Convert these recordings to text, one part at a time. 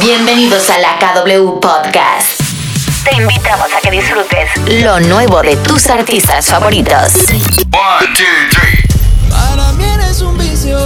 Bienvenidos a la KW Podcast. Te invitamos a que disfrutes lo nuevo de tus artistas favoritos. One, two, three. Para mí eres un vicio,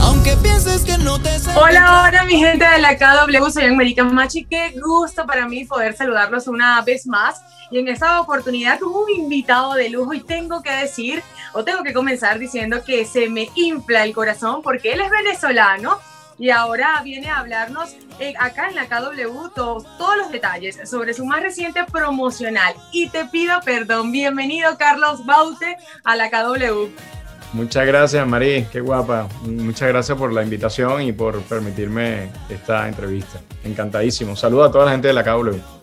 aunque pienses que no te. Hola, hola mi gente de la KW, soy Angélica Machi, qué gusto para mí poder saludarlos una vez más y en esta oportunidad con un invitado de lujo y tengo que decir o tengo que comenzar diciendo que se me infla el corazón porque él es venezolano y ahora viene a hablarnos eh, acá en la KW todos, todos los detalles sobre su más reciente promocional y te pido perdón, bienvenido Carlos Baute a la KW. Muchas gracias, Marí, qué guapa. Muchas gracias por la invitación y por permitirme esta entrevista. Encantadísimo. Saludos a toda la gente de la KW.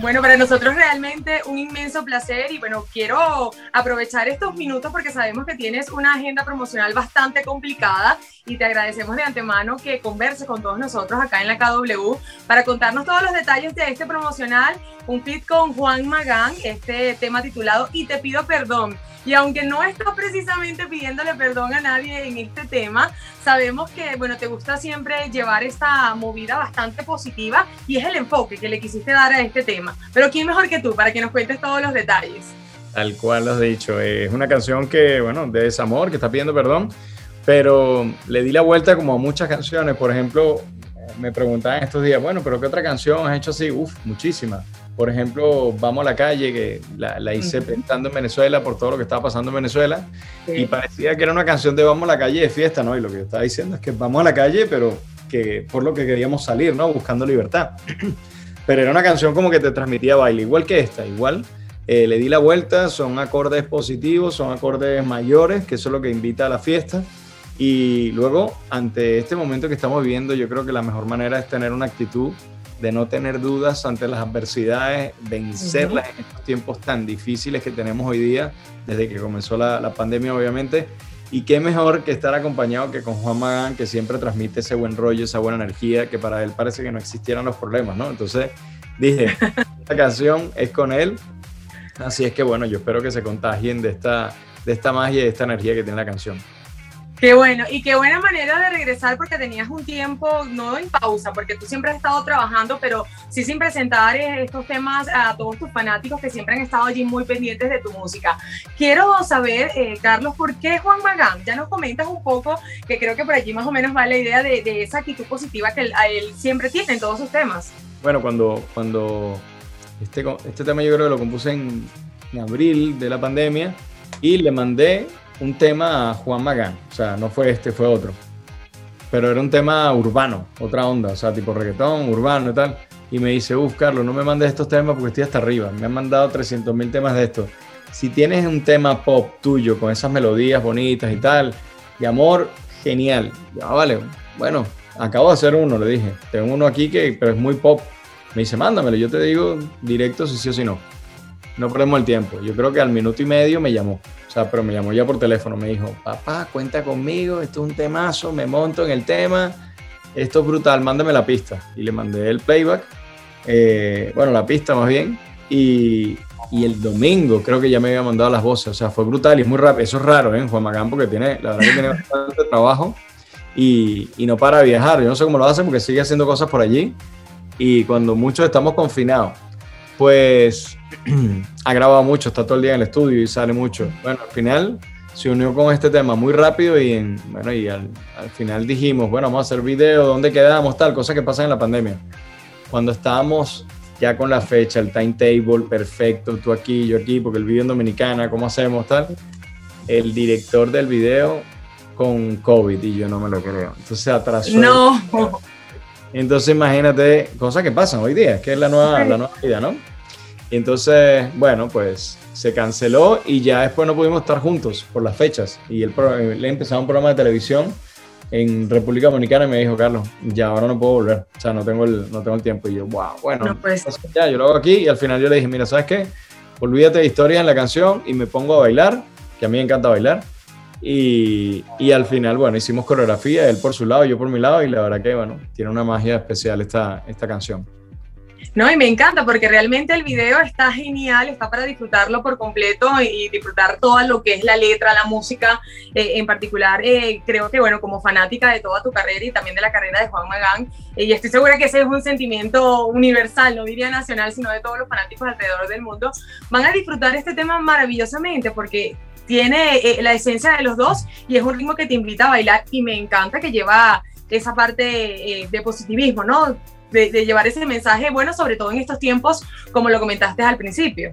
Bueno, para nosotros realmente un inmenso placer y bueno, quiero aprovechar estos minutos porque sabemos que tienes una agenda promocional bastante complicada y te agradecemos de antemano que converse con todos nosotros acá en la KW para contarnos todos los detalles de este promocional, un fit con Juan Magán, este tema titulado Y te pido perdón. Y aunque no estás precisamente pidiéndole perdón a nadie en este tema, sabemos que, bueno, te gusta siempre llevar esta movida bastante positiva y es el enfoque que le quisiste dar a este tema. Pero ¿quién mejor que tú para que nos cuentes todos los detalles? Tal cual lo has dicho. Es una canción que, bueno, de desamor, que está pidiendo perdón, pero le di la vuelta como a muchas canciones. Por ejemplo, me preguntaban estos días, bueno, pero ¿qué otra canción has hecho así? Uf, muchísimas. Por ejemplo, Vamos a la calle, que la, la hice pensando en Venezuela por todo lo que estaba pasando en Venezuela. Sí. Y parecía que era una canción de Vamos a la calle de fiesta, ¿no? Y lo que yo estaba diciendo es que vamos a la calle, pero que por lo que queríamos salir, ¿no? Buscando libertad. pero era una canción como que te transmitía baile, igual que esta, igual. eh, le di la vuelta, son acordes positivos, son acordes mayores, que eso es lo que invita a la fiesta. Y luego, ante este momento que estamos viviendo, yo creo que la mejor manera es tener una actitud de no tener dudas ante las adversidades, vencerlas en estos tiempos tan difíciles que tenemos hoy día, desde que comenzó la, la pandemia, obviamente. Y qué mejor que estar acompañado que con Juan Magán, que siempre transmite ese buen rollo, esa buena energía, que para él parece que no existieran los problemas, ¿no? Entonces dije, esta canción es con él, así es que bueno, yo espero que se contagien de esta, de esta magia y de esta energía que tiene la canción. Qué bueno, y qué buena manera de regresar porque tenías un tiempo, no en pausa, porque tú siempre has estado trabajando, pero sí sin presentar estos temas a todos tus fanáticos que siempre han estado allí muy pendientes de tu música. Quiero saber, eh, Carlos, ¿por qué Juan Magán? Ya nos comentas un poco, que creo que por allí más o menos va la idea de, de esa actitud positiva que él, a él siempre tiene en todos sus temas. Bueno, cuando, cuando este, este tema yo creo que lo compuse en, en abril de la pandemia y le mandé un tema Juan Magán. O sea, no fue este, fue otro. Pero era un tema urbano, otra onda, o sea, tipo reggaetón, urbano y tal. Y me dice, uff, Carlos, no me mandes estos temas porque estoy hasta arriba. Me han mandado 300 mil temas de estos. Si tienes un tema pop tuyo con esas melodías bonitas y tal, de amor, genial. Ya, vale, bueno, acabo de hacer uno, le dije. Tengo uno aquí que pero es muy pop. Me dice, mándamelo, yo te digo directo si sí o si no. No perdemos el tiempo. Yo creo que al minuto y medio me llamó. O sea, pero me llamó ya por teléfono. Me dijo, papá, cuenta conmigo, esto es un temazo, me monto en el tema. Esto es brutal, mándame la pista. Y le mandé el playback. eh, bueno, la pista más bien. Y, y el domingo creo que ya me había mandado las voces. O sea, fue brutal y es muy rápido. Eso es raro, ¿eh? Juan Magán, porque tiene, la verdad que tiene bastante trabajo y, y no para viajar. Yo no sé cómo lo hace porque sigue haciendo cosas por allí. Y cuando muchos estamos confinados, pues ha grabado mucho, está todo el día en el estudio y sale mucho. Bueno, al final se unió con este tema muy rápido y, en, bueno, y al, al final dijimos, bueno, vamos a hacer video, ¿dónde quedamos? Tal, cosas que pasan en la pandemia. Cuando estábamos ya con la fecha, el timetable perfecto, tú aquí, yo aquí, porque el video en Dominicana, ¿cómo hacemos? Tal. El director del video con COVID y yo no me lo creo. Entonces se atrasó. No, Entonces imagínate, cosas que pasan hoy día, que es la nueva, la nueva vida, ¿no? Y entonces, bueno, pues se canceló y ya después no pudimos estar juntos por las fechas. Y él, le empezaba un programa de televisión en República Dominicana y me dijo, Carlos, ya ahora no puedo volver. O sea, no tengo el, no tengo el tiempo. Y yo, wow, bueno, No, pues. ya, yo lo hago aquí. Y al final yo le dije, mira, ¿sabes qué? Olvídate de historias en la canción y me pongo a bailar, que a mí me encanta bailar. Y, y al final, bueno, hicimos coreografía, él por su lado, yo por mi lado, y la verdad que, bueno, tiene una magia especial esta, esta canción. No, y me encanta porque realmente el video está genial, está para disfrutarlo por completo y, disfrutar todo lo que es la letra, la música. Eh, en particular, eh, creo que, bueno, como fanática de toda tu carrera y también de la carrera de Juan Magán, eh, y estoy segura que ese es un sentimiento universal, no diría nacional, sino de todos los fanáticos alrededor del mundo, van a disfrutar este tema maravillosamente porque tiene la esencia de los dos y es un ritmo que te invita a bailar y me encanta que lleva esa parte de positivismo, ¿no? de, llevar ese mensaje, bueno, sobre todo en estos tiempos, como lo comentaste al principio.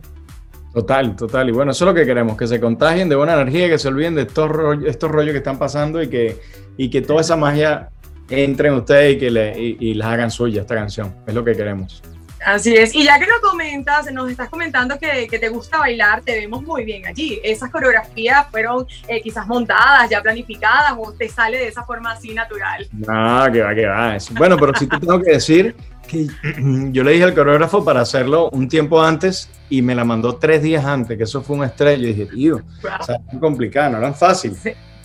Total, total. Y bueno, eso es lo que queremos, que se contagien de buena energía, que se olviden de estos rollos, estos rollos que están pasando y que, y que toda esa magia entre en ustedes y que le, y, las hagan suya esta canción. Es lo que queremos. Así es. Y ya que lo comentas, nos estás comentando que, que, te gusta bailar, te vemos muy bien allí. ¿Esas coreografías fueron eh, quizás montadas, ya planificadas o te sale de esa forma así natural? No, que va, que va. Bueno, pero sí te tengo que decir que yo le dije al coreógrafo para hacerlo un tiempo antes y me la mandó tres días antes, que eso fue un estrés. Yo dije, tío, o sea, es complicado, no era fácil.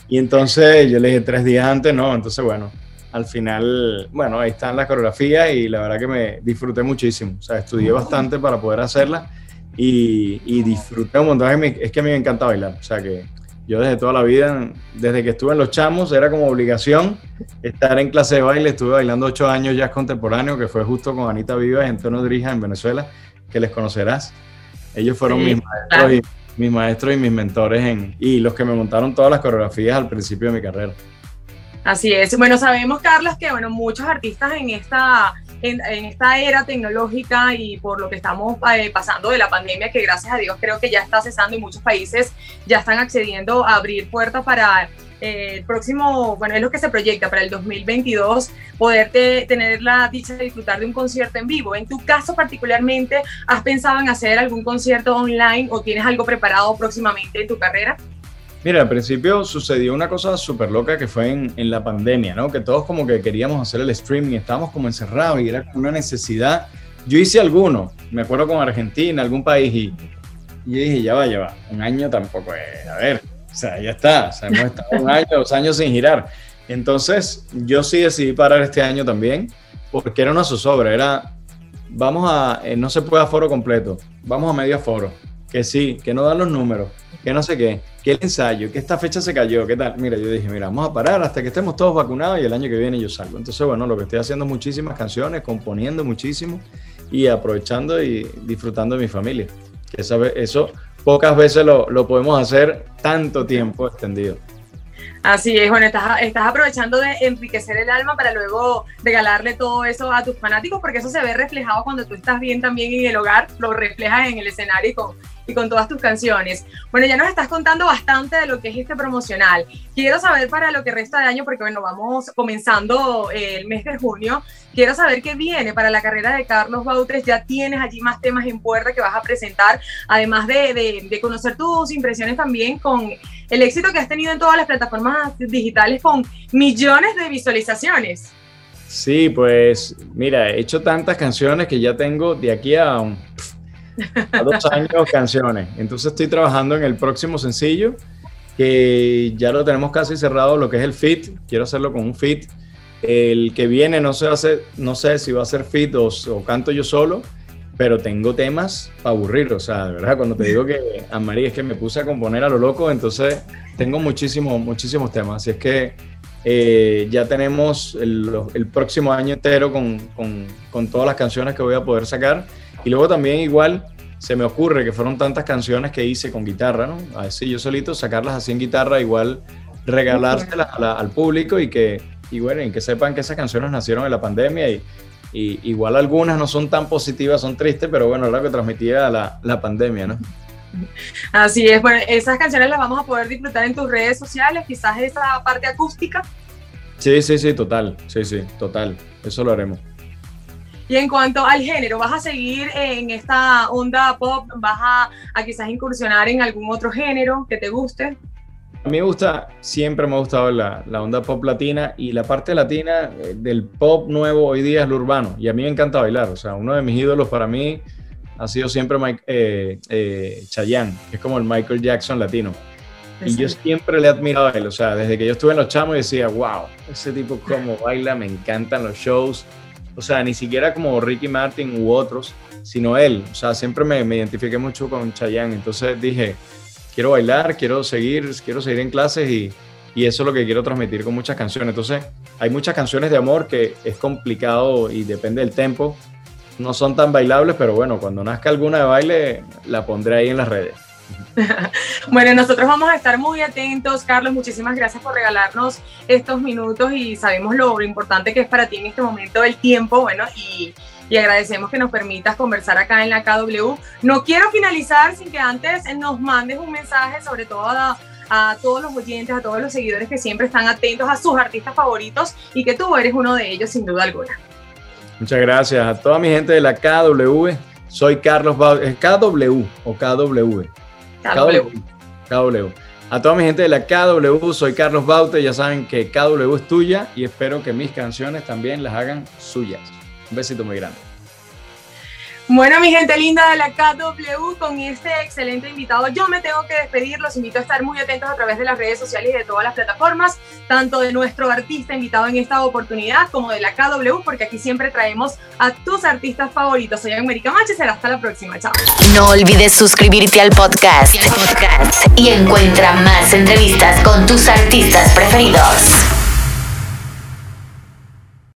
Y entonces yo le dije tres días antes, no, entonces bueno, al final, bueno, ahí están las coreografías y la verdad que me disfruté muchísimo. O sea, estudié bastante para poder hacerla y, disfruté un montón. Es que a mí me encanta bailar. O sea, que yo desde toda la vida, desde que estuve en Los Chamos, era como obligación estar en clase de baile. Estuve bailando ocho años jazz contemporáneo, que fue justo con Anita Vivas y Antonio Drija en Venezuela, que les conocerás. Ellos fueron mis maestros y mis maestros y mis mentores en, y los que me montaron todas las coreografías al principio de mi carrera. Así es. Bueno, sabemos, Carlos, que bueno, muchos artistas en esta, en, esta era tecnológica y por lo que estamos eh, pasando de la pandemia, que gracias a Dios creo que ya está cesando y muchos países ya están accediendo a abrir puertas para eh, el próximo, bueno, es lo que se proyecta para el 2022, poderte tener la dicha de disfrutar de un concierto en vivo. En tu caso particularmente, ¿has pensado en hacer algún concierto online o tienes algo preparado próximamente en tu carrera? Mira, al principio sucedió una cosa súper loca que fue en, en, la pandemia, ¿no? Que todos como que queríamos hacer el streaming, estábamos como encerrados y era una necesidad. Yo hice alguno, me acuerdo con Argentina, algún país, y, y dije, ya va, ya va, un año tampoco es, a ver, o sea, ya está, o sea, hemos estado un año, dos años sin girar. Entonces, yo sí decidí parar este año también, porque era una zozobra, era, vamos a, eh, no se puede a foro completo, vamos a medio foro que sí, que no dan los números, que no sé qué, que el ensayo, que esta fecha se cayó, qué tal. Mira, yo dije, mira, vamos a parar hasta que estemos todos vacunados y el año que viene yo salgo. Entonces, bueno, lo que estoy haciendo muchísimas canciones, componiendo muchísimo y aprovechando y disfrutando de mi familia. Que eso pocas veces lo, lo podemos hacer tanto tiempo extendido. Así es, bueno, estás, estás aprovechando de enriquecer el alma para luego regalarle todo eso a tus fanáticos, porque eso se ve reflejado cuando tú estás bien también en el hogar, lo reflejas en el escenario y con, y con todas tus canciones. Bueno, ya nos estás contando bastante de lo que es este promocional. Quiero saber para lo que resta de año, porque bueno, vamos comenzando el mes de junio, quiero saber qué viene para la carrera de Carlos Bautres. Ya tienes allí más temas en puerta que vas a presentar, además de, conocer tus impresiones también con el éxito que has tenido en todas las plataformas digitales con millones de visualizaciones. Sí, pues mira, he hecho tantas canciones que ya tengo de aquí a a dos años canciones. Entonces estoy trabajando en el próximo sencillo, que ya lo tenemos casi cerrado, lo que es el fit. Quiero hacerlo con un fit. El que viene no sé, hace, no sé si va a ser fit o, canto yo solo, pero tengo temas para aburrir. O sea, de verdad, cuando te digo que a María es que me puse a componer a lo loco, entonces tengo muchísimos, muchísimos temas. Así es que eh, ya tenemos el, el, próximo año entero con, con, con todas las canciones que voy a poder sacar y luego también igual se me ocurre que fueron tantas canciones que hice con guitarra, ¿no? Así yo solito sacarlas así en guitarra, igual regalárselas al público y que, y bueno, y que sepan que esas canciones nacieron en la pandemia y, igual algunas no son tan positivas, son tristes, pero bueno, es lo que transmitía la, la pandemia, ¿no? Así es, bueno, esas canciones las vamos a poder disfrutar en tus redes sociales, quizás esa parte acústica. Sí, sí, sí, total, sí, sí, total, eso lo haremos. Y en cuanto al género, ¿vas a seguir en esta onda pop? ¿Vas a, quizás incursionar en algún otro género que te guste? A mí me gusta, siempre me ha gustado la, la, onda pop latina y la parte latina eh, del pop nuevo hoy día es lo urbano y a mí me encanta bailar, o sea, uno de mis ídolos para mí ha sido siempre Mike, eh, eh, Chayanne, que es como el Michael Jackson latino. Y yo siempre le he admirado a él, o sea, desde que yo estuve en los chamos decía, wow, ese tipo como baila, me encantan los shows, o sea, ni siquiera como Ricky Martin u otros, sino él. O sea, siempre me, me identifiqué mucho con Chayanne. Entonces dije, quiero bailar, quiero seguir, quiero seguir en clases y, y eso es lo que quiero transmitir con muchas canciones. Entonces, hay muchas canciones de amor que es complicado y depende del tempo. No son tan bailables, pero bueno, cuando nazca alguna de baile, la pondré ahí en las redes. bueno, nosotros vamos a estar muy atentos. Carlos, muchísimas gracias por regalarnos estos minutos y sabemos lo, importante que es para ti en este momento el tiempo, bueno, y, y agradecemos que nos permitas conversar acá en la KW. No quiero finalizar sin que antes nos mandes un mensaje, sobre todo a, a todos los oyentes, a todos los seguidores que siempre están atentos a sus artistas favoritos y que tú eres uno de ellos sin duda alguna. Muchas gracias a toda mi gente de la KW. Soy Carlos Baute. KW o KW? KW. KW. A toda mi gente de la KW, soy Carlos Baute. Ya saben que KW es tuya y espero que mis canciones también las hagan suyas. Un besito muy grande. Bueno, mi gente linda de la KW, con este excelente invitado, yo me tengo que despedir. Los invito a estar muy atentos a través de las redes sociales y de todas las plataformas, tanto de nuestro artista invitado en esta oportunidad como de la KW, porque aquí siempre traemos a tus artistas favoritos. Soy América Machi, será hasta la próxima. Chao. No olvides suscribirte al podcast y encuentra más entrevistas con tus artistas preferidos.